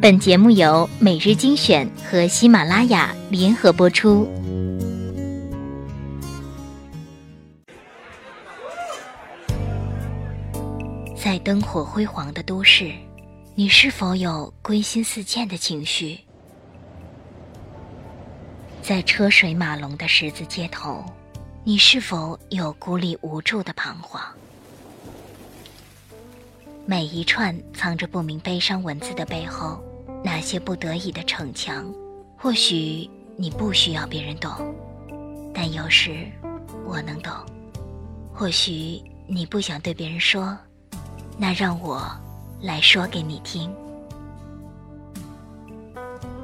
本节目由每日精选和喜马拉雅联合播出。在灯火辉煌的都市，你是否有归心似箭的情绪？在车水马龙的十字街头，你是否有孤立无助的彷徨？每一串藏着不明悲伤文字的背后，那些不得已的逞强，或许你不需要别人懂，但有时我能懂。或许你不想对别人说，那让我来说给你听。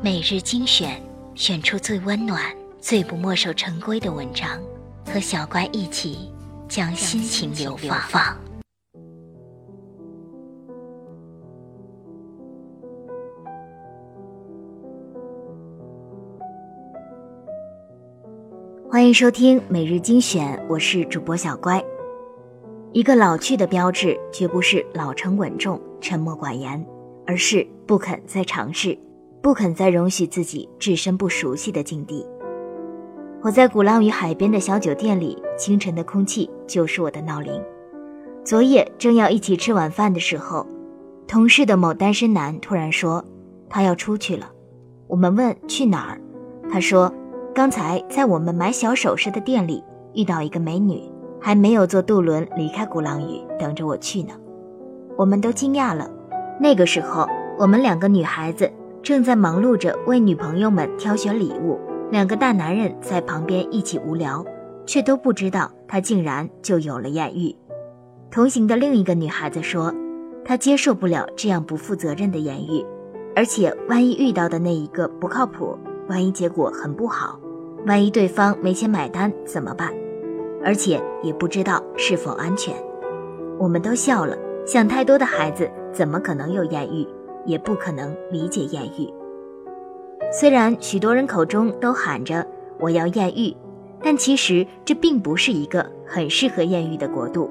每日精选，选出最温暖、最不墨守成规的文章，和小乖一起将心情流放。欢迎收听每日精选，我是主播小乖。一个老去的标志，绝不是老成稳重、沉默寡言，而是不肯再尝试，不肯再容许自己置身不熟悉的境地。我在鼓浪屿海边的小酒店里，清晨的空气就是我的闹铃。昨夜正要一起吃晚饭的时候，同事的某单身男突然说他要出去了。我们问去哪儿，他说。刚才在我们买小首饰的店里遇到一个美女，还没有坐渡轮离开鼓浪屿，等着我去呢。我们都惊讶了。那个时候，我们两个女孩子正在忙碌着为女朋友们挑选礼物，两个大男人在旁边一起无聊，却都不知道她竟然就有了艳遇。同行的另一个女孩子说，她接受不了这样不负责任的艳遇，而且万一遇到的那一个不靠谱，万一结果很不好。万一对方没钱买单怎么办？而且也不知道是否安全。我们都笑了。想太多的孩子怎么可能有艳遇？也不可能理解艳遇。虽然许多人口中都喊着我要艳遇，但其实这并不是一个很适合艳遇的国度。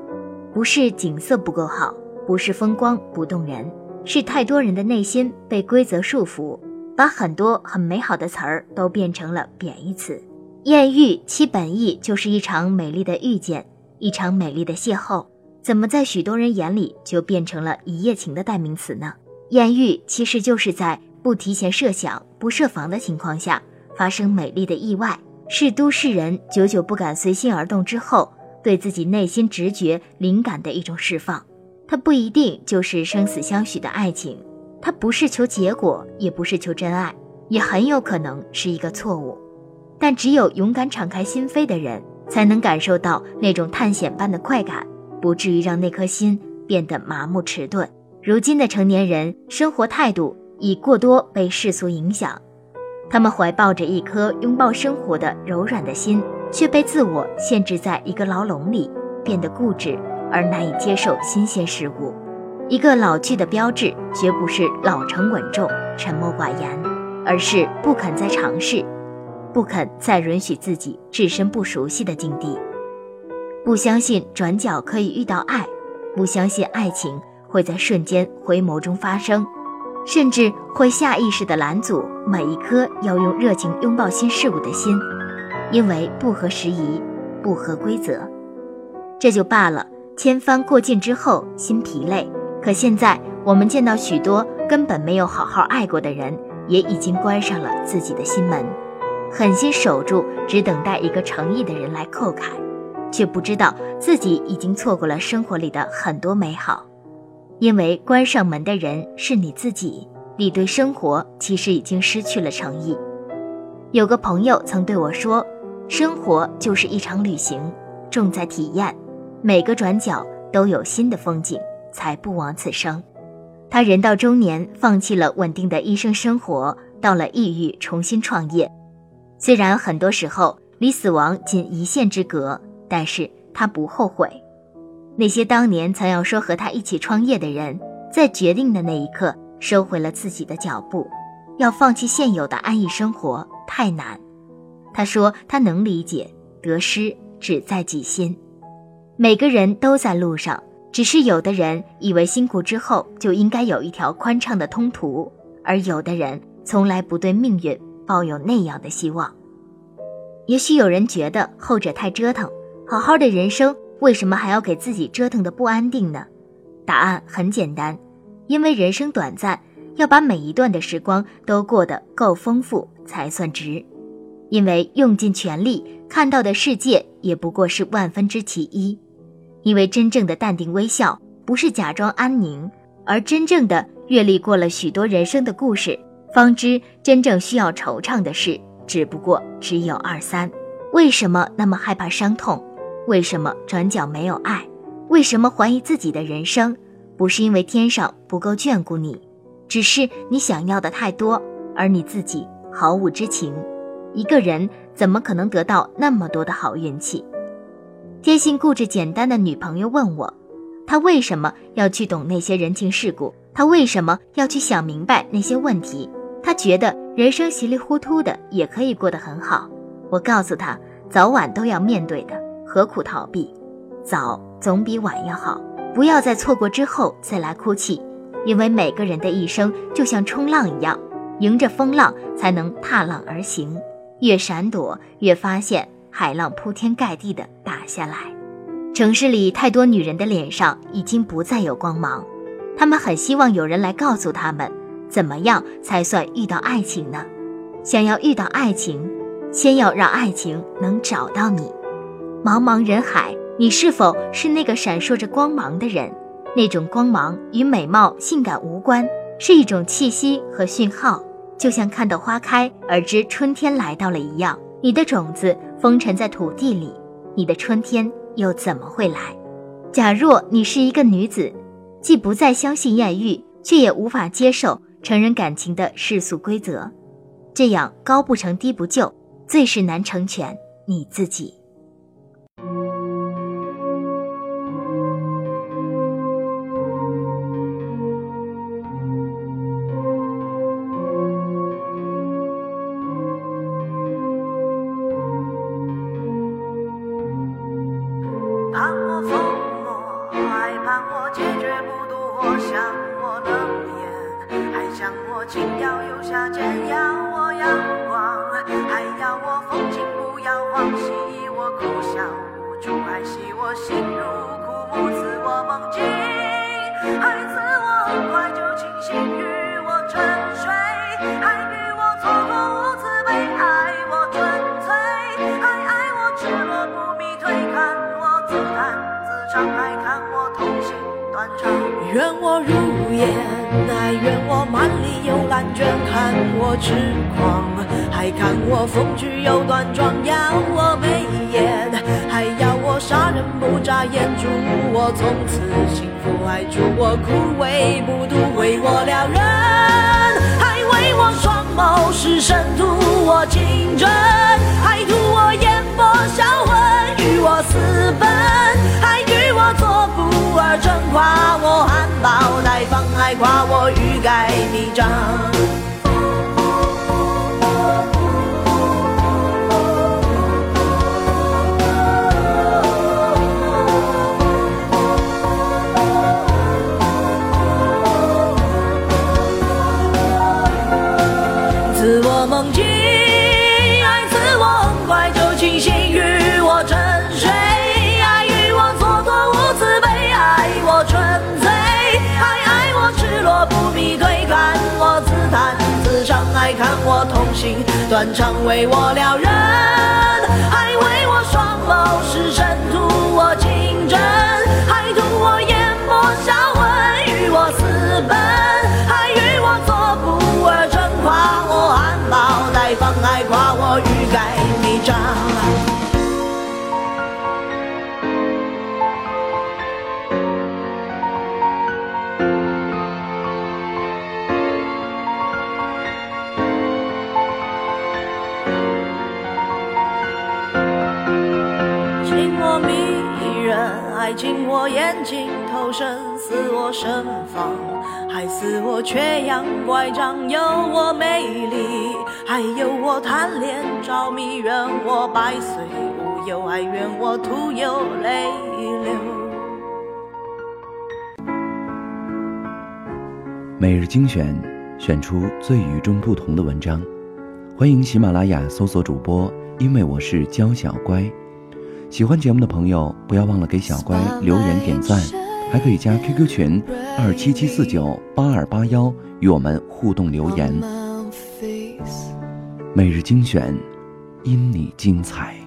不是景色不够好，不是风光不动人，是太多人的内心被规则束缚。把很多很美好的词儿都变成了贬义词。艳遇其本意就是一场美丽的遇见，一场美丽的邂逅，怎么在许多人眼里就变成了一夜情的代名词呢？艳遇其实就是在不提前设想、不设防的情况下发生美丽的意外，是都市人久久不敢随心而动之后，对自己内心直觉灵感的一种释放。它不一定就是生死相许的爱情。他不是求结果，也不是求真爱，也很有可能是一个错误。但只有勇敢敞开心扉的人，才能感受到那种探险般的快感，不至于让那颗心变得麻木迟钝。如今的成年人，生活态度已过多被世俗影响，他们怀抱着一颗拥抱生活的柔软的心，却被自我限制在一个牢笼里，变得固执而难以接受新鲜事物。一个老去的标志，绝不是老成稳重、沉默寡言，而是不肯再尝试，不肯再允许自己置身不熟悉的境地，不相信转角可以遇到爱，不相信爱情会在瞬间回眸中发生，甚至会下意识的拦阻每一颗要用热情拥抱新事物的心，因为不合时宜，不合规则，这就罢了。千帆过尽之后，心疲累。可现在，我们见到许多根本没有好好爱过的人，也已经关上了自己的心门，狠心守住，只等待一个诚意的人来叩开，却不知道自己已经错过了生活里的很多美好。因为关上门的人是你自己，你对生活其实已经失去了诚意。有个朋友曾对我说：“生活就是一场旅行，重在体验，每个转角都有新的风景。”才不枉此生。他人到中年，放弃了稳定的医生生活，到了异域重新创业。虽然很多时候离死亡仅一线之隔，但是他不后悔。那些当年曾要说和他一起创业的人，在决定的那一刻收回了自己的脚步。要放弃现有的安逸生活太难。他说他能理解，得失只在己心。每个人都在路上。只是有的人以为辛苦之后就应该有一条宽敞的通途，而有的人从来不对命运抱有那样的希望。也许有人觉得后者太折腾，好好的人生为什么还要给自己折腾的不安定呢？答案很简单，因为人生短暂，要把每一段的时光都过得够丰富才算值。因为用尽全力看到的世界也不过是万分之其一。因为真正的淡定微笑，不是假装安宁，而真正的阅历过了许多人生的故事，方知真正需要惆怅的事。只不过只有二三，为什么那么害怕伤痛？为什么转角没有爱？为什么怀疑自己的人生？不是因为天上不够眷顾你，只是你想要的太多，而你自己毫无知情。一个人怎么可能得到那么多的好运气？贴心固执简单的女朋友问我，她为什么要去懂那些人情世故？她为什么要去想明白那些问题？她觉得。人生稀里糊涂的也可以过得很好，我告诉他，早晚都要面对的，何苦逃避？早总比晚要好。不要在错过之后再来哭泣，因为每个人的一生就像冲浪一样，迎着风浪才能踏浪而行。越闪躲，越发现海浪铺天盖地的打下来。城市里太多女人的脸上已经不再有光芒，她们很希望有人来告诉她们。怎么样才算遇到爱情呢？想要遇到爱情，先要让爱情能找到你。茫茫人海，你是否是那个闪烁着光芒的人？那种光芒与美貌、性感无关，是一种气息和讯号，就像看到花开而知春天来到了一样。你的种子风尘在土地里，你的春天又怎么会来？假若你是一个女子，既不再相信艳遇，却也无法接受。成人感情的世俗规则，这样高不成低不就，最是难成全你自己。让我冷眼还想我轻佻又下贱要我阳光还要我风情不要往戏我哭笑无主还戏我心如枯木赐我梦境还赐我很快就清醒与我沉愿我如烟，爱愿我满里有蓝卷，看我痴狂，还看我风趣又端庄，要我眉眼，还要我杀人不眨眼，祝我从此幸福，还祝我枯萎不渡，为我撩人，还为我双眸是深图我情真，还图我眼波销魂，与我私奔，还与我做不二臣，夸。夸我欲盖弥彰，痛心断肠为我撩人，进我眼睛，投身似我身房，还似我缺氧乖张，有我美丽，还有我贪恋着迷，愿我百岁无忧，还愿我徒有泪流。每日精选，选出最与众不同的文章。欢迎喜马拉雅搜索主播，因为我是娇小乖。喜欢节目的朋友，不要忘了给小乖留言点赞，还可以加 QQ 群二七七四九八二八幺与我们互动留言。每日精选，因你精彩。